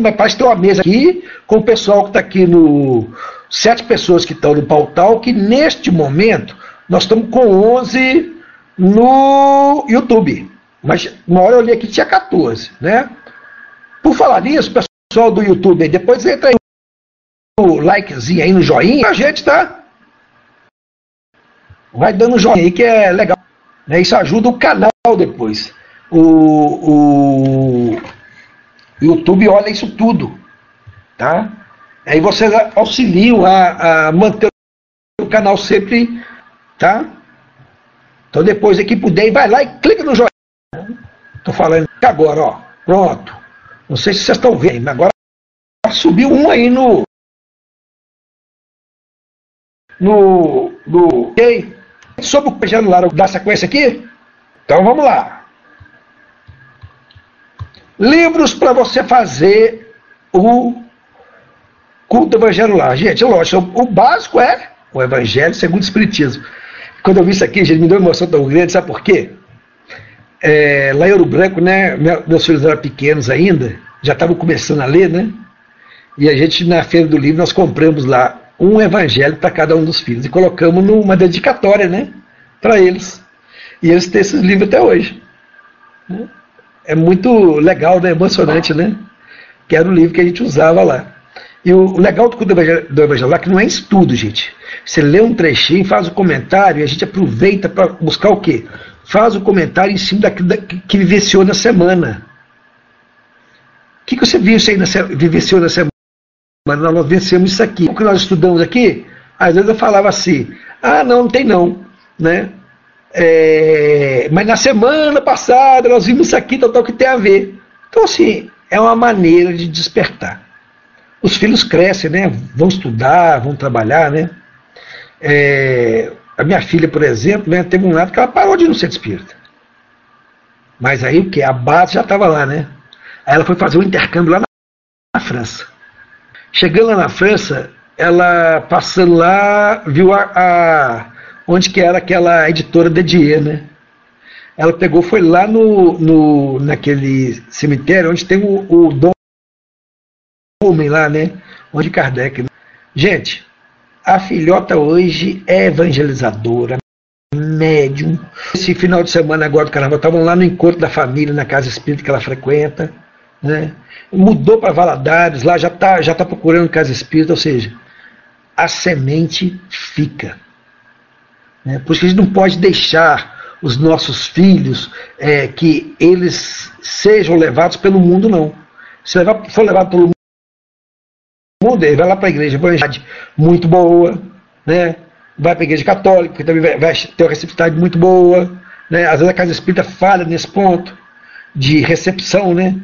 mas parece ter uma mesa aqui com o pessoal que está aqui no. Sete pessoas que estão no Pautal, que neste momento nós estamos com 11 no YouTube. Mas uma hora eu olhei aqui tinha 14, né? Por falar nisso, pessoal do YouTube, depois entra aí no likezinho aí no joinha, a gente tá. Vai dando joinha aí que é legal. Né? Isso ajuda o canal depois. O, o YouTube olha isso tudo, tá? Aí vocês auxiliam a, a manter o canal sempre, tá? Então depois aqui puder, vai lá e clica no joinha. Tô falando agora, ó. Pronto. Não sei se vocês estão vendo, mas agora subiu um aí no no no ok? Sobre o celular da sequência aqui? Então vamos lá. Livros para você fazer o culto evangelho lá. Gente, lógico, o básico é o evangelho segundo o Espiritismo. Quando eu vi isso aqui, gente, me deu uma emoção tão grande, sabe por quê? É, lá em Ouro Branco, né, meus filhos eram pequenos ainda, já estavam começando a ler, né? E a gente, na Feira do Livro, nós compramos lá um evangelho para cada um dos filhos e colocamos numa dedicatória, né? Para eles. E eles têm esses livros até hoje. Né? É muito legal, né? emocionante, né? Que era o livro que a gente usava lá. E o, legal do, do Evangelho lá que não é estudo, gente. Você lê um trechinho, faz o um comentário e a gente aproveita para buscar o quê? Faz o um comentário em cima daquilo da, que vivenciou na semana. O que, que você viu isso aí na, vivenciou na semana? Nós vencemos isso aqui. O que nós estudamos aqui, às vezes eu falava assim, ah, não, não tem não. Né? É, mas na semana passada nós vimos isso aqui, tal, tal, que tem a ver. Então, assim, é uma maneira de despertar. Os filhos crescem, né? Vão estudar, vão trabalhar, né? É, a minha filha, por exemplo, né, teve um lado que ela parou de no centro espírita. Mas aí o que? A base já estava lá, né? Aí ela foi fazer um intercâmbio lá na, na França. Chegando lá na França, ela passando lá, viu a, a onde que era aquela editora Dedier, né? Ela pegou, foi lá no, no naquele cemitério onde tem o, o Dom Homem lá, né? Onde Kardec. Né? Gente, a filhota hoje é evangelizadora, médium. Esse final de semana agora do carnaval, estavam lá no encontro da família, na casa espírita que ela frequenta. Né? Mudou para Valadares, lá já está já tá procurando casa espírita, ou seja, a semente fica. Né? Por isso que a gente não pode deixar os nossos filhos é, que eles sejam levados pelo mundo, não. Se levar, for levado pelo mundo, ele vai lá para a igreja muito boa, né? vai para a igreja católica, que também vai, vai, ter uma receptividade muito boa. Né? Às vezes a casa espírita falha nesse ponto de recepção. Né?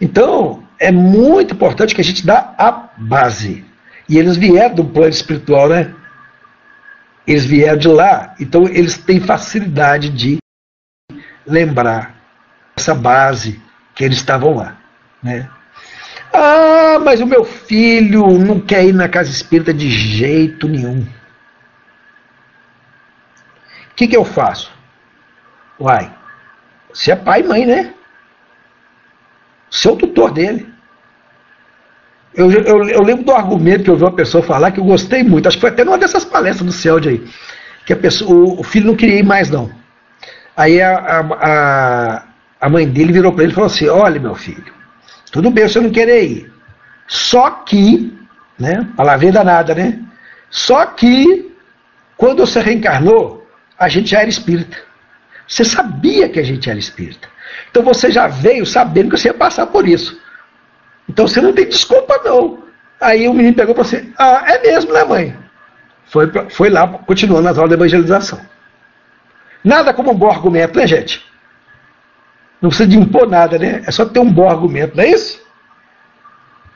Então, é muito importante que a gente dá a base. E eles vieram do plano espiritual, né? Eles vieram de lá, então eles têm facilidade de lembrar essa base que eles estavam lá. Né? Ah, mas o meu filho não quer ir na casa espírita de jeito nenhum. O que, que eu faço? Uai, você é pai e mãe, né? Seu tutor dele. Eu, eu, eu, lembro do argumento que eu vi uma pessoa falar que eu gostei muito. Acho que foi até numa dessas palestras do CELD aí. Que a pessoa, o, o, filho não queria ir mais, não. Aí a, a, a mãe dele virou para ele e falou assim: Olha, meu filho, tudo bem você não querer ir. Só que, né? Palavrinha danada, né? Só que, quando você reencarnou, a gente já era espírita. Você sabia que a gente era espírita. Então você já veio sabendo que você ia passar por isso. Então você não tem desculpa, não. Aí o menino pegou para você, ah, é mesmo, né, mãe? Foi, foi lá, continuando nas aulas de evangelização. Nada como um bom argumento, né, gente? Não precisa de impor nada, né? É só ter um bom argumento, não é isso?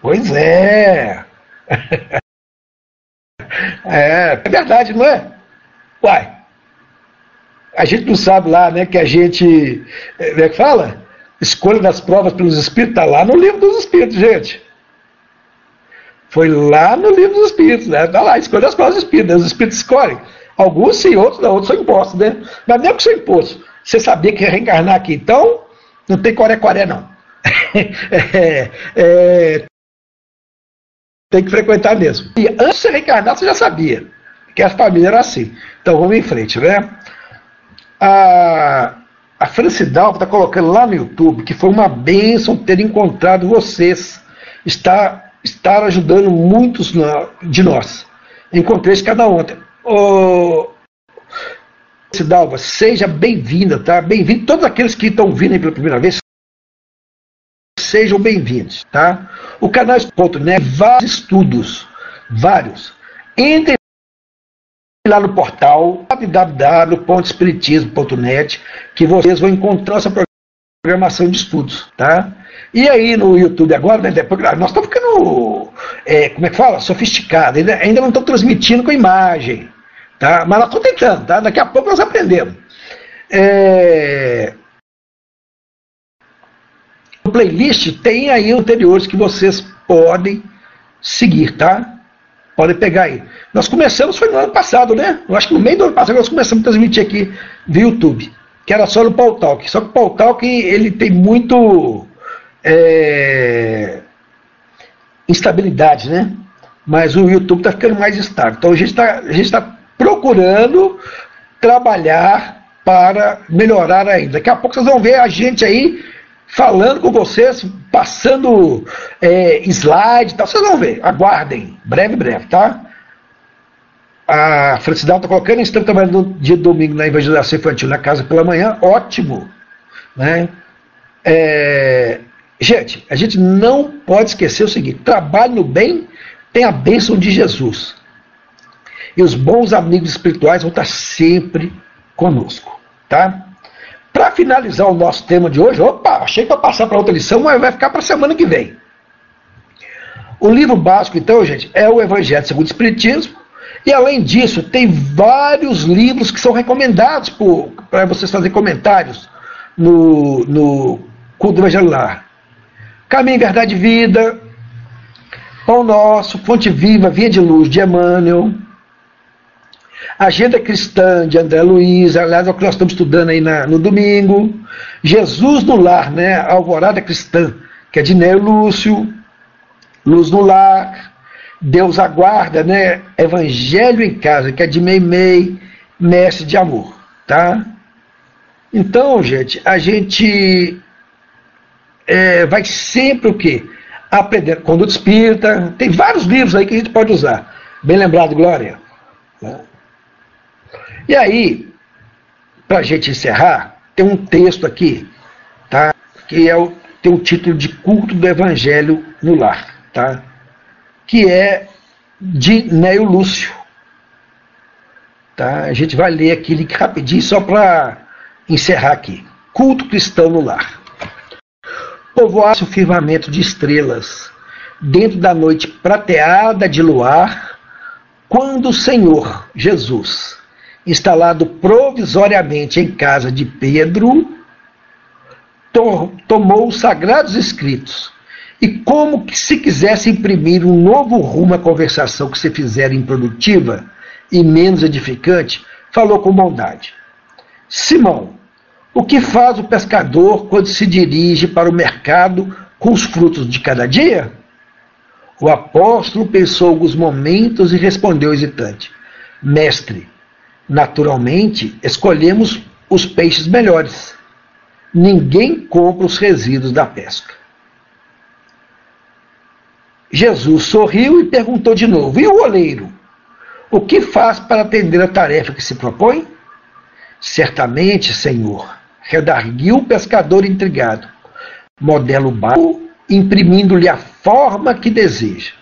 Pois é. é, é verdade, não é? Uai, a gente não sabe lá, né, que a gente, é, como é que fala? Escolha das provas pelos espíritos, está lá no livro dos espíritos, gente. Foi lá no livro dos espíritos, né? Está lá, escolha das provas dos espíritos. Né? Os espíritos escolhem. Alguns sim, outros não, outros são impostos, né? Mas mesmo que são impostos, você sabia que ia reencarnar aqui, então não tem coré-coré, não. é, é, tem que frequentar mesmo. E antes de reencarnar, você já sabia que a família era assim. Então vamos em frente, né? A, a Francidalva está colocando lá no YouTube que foi uma bênção ter encontrado vocês. Está, estar ajudando muitos de nós. Encontrei cada ontem. Ô, Francidalva, seja bem-vinda, tá? Bem-vindo todos aqueles que estão vindo pela primeira vez. Sejam bem-vindos, tá? O canal Net, vários estudos, vários. Entrem lá no portal www.espiritismo.net que vocês vão encontrar essa programação de estudos, tá? E aí no YouTube agora, né, nós estamos ficando, é, como é que fala? Sofisticado, ainda, ainda não estamos transmitindo com imagem, tá? Mas nós estamos tentando, tá? Daqui a pouco nós aprendemos. É... No playlist tem aí anteriores que vocês podem seguir, tá? Podem pegar aí. Nós começamos, foi no ano passado, né? Eu acho que no meio do ano passado nós começamos a transmitir aqui via YouTube, que era só no Paul Talk. Só que o Paul Talk ele tem muito é, instabilidade, né? Mas o YouTube está ficando mais estável. Então a gente está tá procurando trabalhar para melhorar ainda. Daqui a pouco vocês vão ver a gente aí falando com vocês, passando é, slide e tal. Vocês vão ver, aguardem, breve, breve, tá? A Francidal está colocando, estamos trabalhando no dia de domingo na evangelização infantil na casa pela manhã, ótimo. Né? É, gente, a gente não pode esquecer o seguinte: trabalhe no bem, tem a bênção de Jesus. E os bons amigos espirituais vão estar sempre conosco. Tá? Para finalizar o nosso tema de hoje, opa, achei que ia passar para outra lição, mas vai ficar para semana que vem. O livro básico, então, gente, é o Evangelho segundo o Espiritismo. E além disso, tem vários livros que são recomendados para vocês fazerem comentários no, no culto do Evangelho Lar. Caminho, Verdade e Vida, Pão Nosso, Fonte Viva, Via de Luz de Emmanuel, Agenda Cristã de André Luiz, aliás, é o que nós estamos estudando aí na, no domingo. Jesus no Lar, né? Alvorada Cristã, que é de Neo Lúcio. Luz no Lar. Deus Aguarda, né? Evangelho em Casa, que é de Meimei, Mestre de Amor, tá? Então, gente, a gente é, vai sempre o quê? Aprender conduta espírita. Tem vários livros aí que a gente pode usar. Bem lembrado, Glória. Né? E aí, para a gente encerrar, tem um texto aqui, tá? Que é o, tem o título de Culto do Evangelho no Lar, tá? Que é de Neo Lúcio. Tá? A gente vai ler aqui rapidinho só para encerrar aqui. Culto cristão no lar. Povoasse o firmamento de estrelas, dentro da noite prateada de luar, quando o Senhor Jesus instalado provisoriamente em casa de Pedro, to tomou os sagrados escritos. E, como que se quisesse imprimir um novo rumo à conversação que se fizera improdutiva e menos edificante, falou com bondade: Simão, o que faz o pescador quando se dirige para o mercado com os frutos de cada dia? O apóstolo pensou alguns momentos e respondeu hesitante: Mestre, Naturalmente, escolhemos os peixes melhores. Ninguém compra os resíduos da pesca. Jesus sorriu e perguntou de novo: E o oleiro? O que faz para atender a tarefa que se propõe? Certamente, Senhor, redarguiu o pescador intrigado. Modela o barco, imprimindo-lhe a forma que deseja.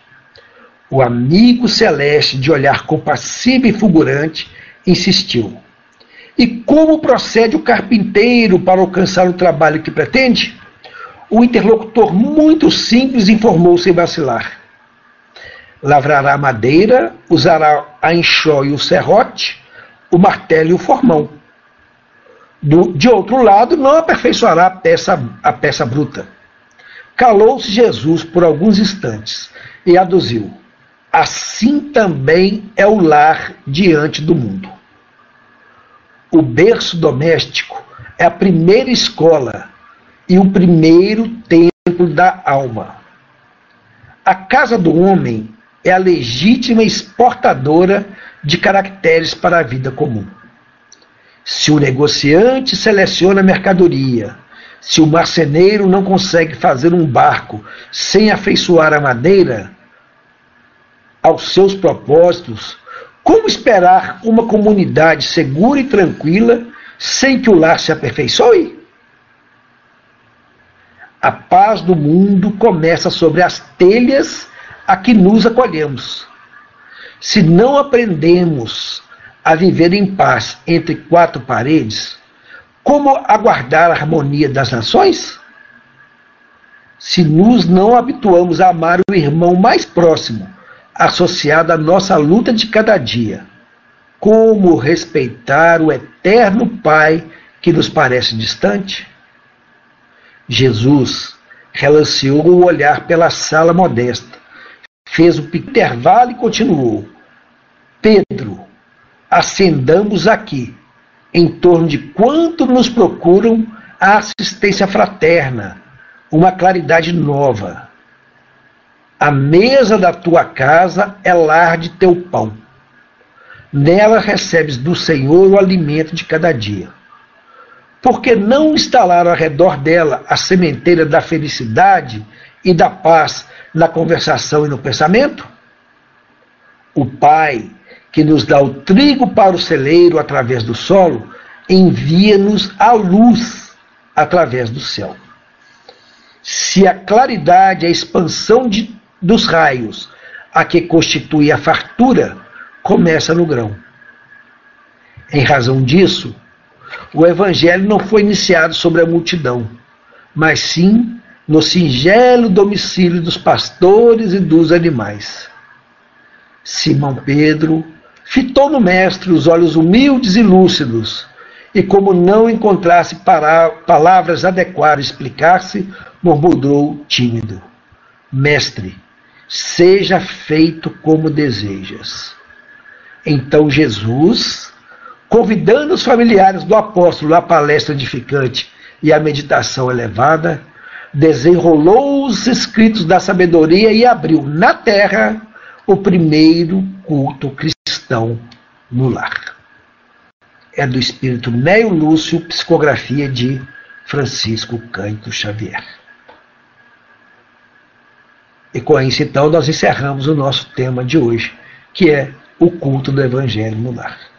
O amigo celeste, de olhar compassivo e fulgurante, insistiu. E como procede o carpinteiro para alcançar o trabalho que pretende? O interlocutor, muito simples, informou sem vacilar. Lavrará madeira, usará a enxó e o serrote, o martelo e o formão. Do, de outro lado, não aperfeiçoará a peça, a peça bruta. Calou-se Jesus por alguns instantes e aduziu: assim também é o lar diante do mundo. O berço doméstico é a primeira escola e o primeiro templo da alma. A casa do homem é a legítima exportadora de caracteres para a vida comum. Se o negociante seleciona mercadoria, se o marceneiro não consegue fazer um barco sem afeiçoar a madeira, aos seus propósitos, como esperar uma comunidade segura e tranquila sem que o lar se aperfeiçoe? A paz do mundo começa sobre as telhas a que nos acolhemos. Se não aprendemos a viver em paz entre quatro paredes, como aguardar a harmonia das nações? Se nos não habituamos a amar o irmão mais próximo, associada à nossa luta de cada dia. Como respeitar o eterno Pai que nos parece distante? Jesus relanceou o olhar pela sala modesta, fez o intervalo e continuou: Pedro, acendamos aqui, em torno de quanto nos procuram a assistência fraterna, uma claridade nova a mesa da tua casa é lar de teu pão. Nela recebes do Senhor o alimento de cada dia. Porque não instalar ao redor dela a sementeira da felicidade e da paz na conversação e no pensamento? O Pai, que nos dá o trigo para o celeiro através do solo, envia-nos a luz através do céu. Se a claridade, a expansão de dos raios, a que constitui a fartura, começa no grão. Em razão disso, o evangelho não foi iniciado sobre a multidão, mas sim no singelo domicílio dos pastores e dos animais. Simão Pedro fitou no mestre os olhos humildes e lúcidos, e como não encontrasse palavras adequadas explicar-se, murmurou tímido: Mestre, seja feito como desejas. Então Jesus, convidando os familiares do apóstolo à palestra edificante e à meditação elevada, desenrolou os escritos da sabedoria e abriu na terra o primeiro culto cristão no lar. É do espírito Neo Lúcio, psicografia de Francisco Cândido Xavier. E com isso, então, nós encerramos o nosso tema de hoje, que é o culto do Evangelho no lar.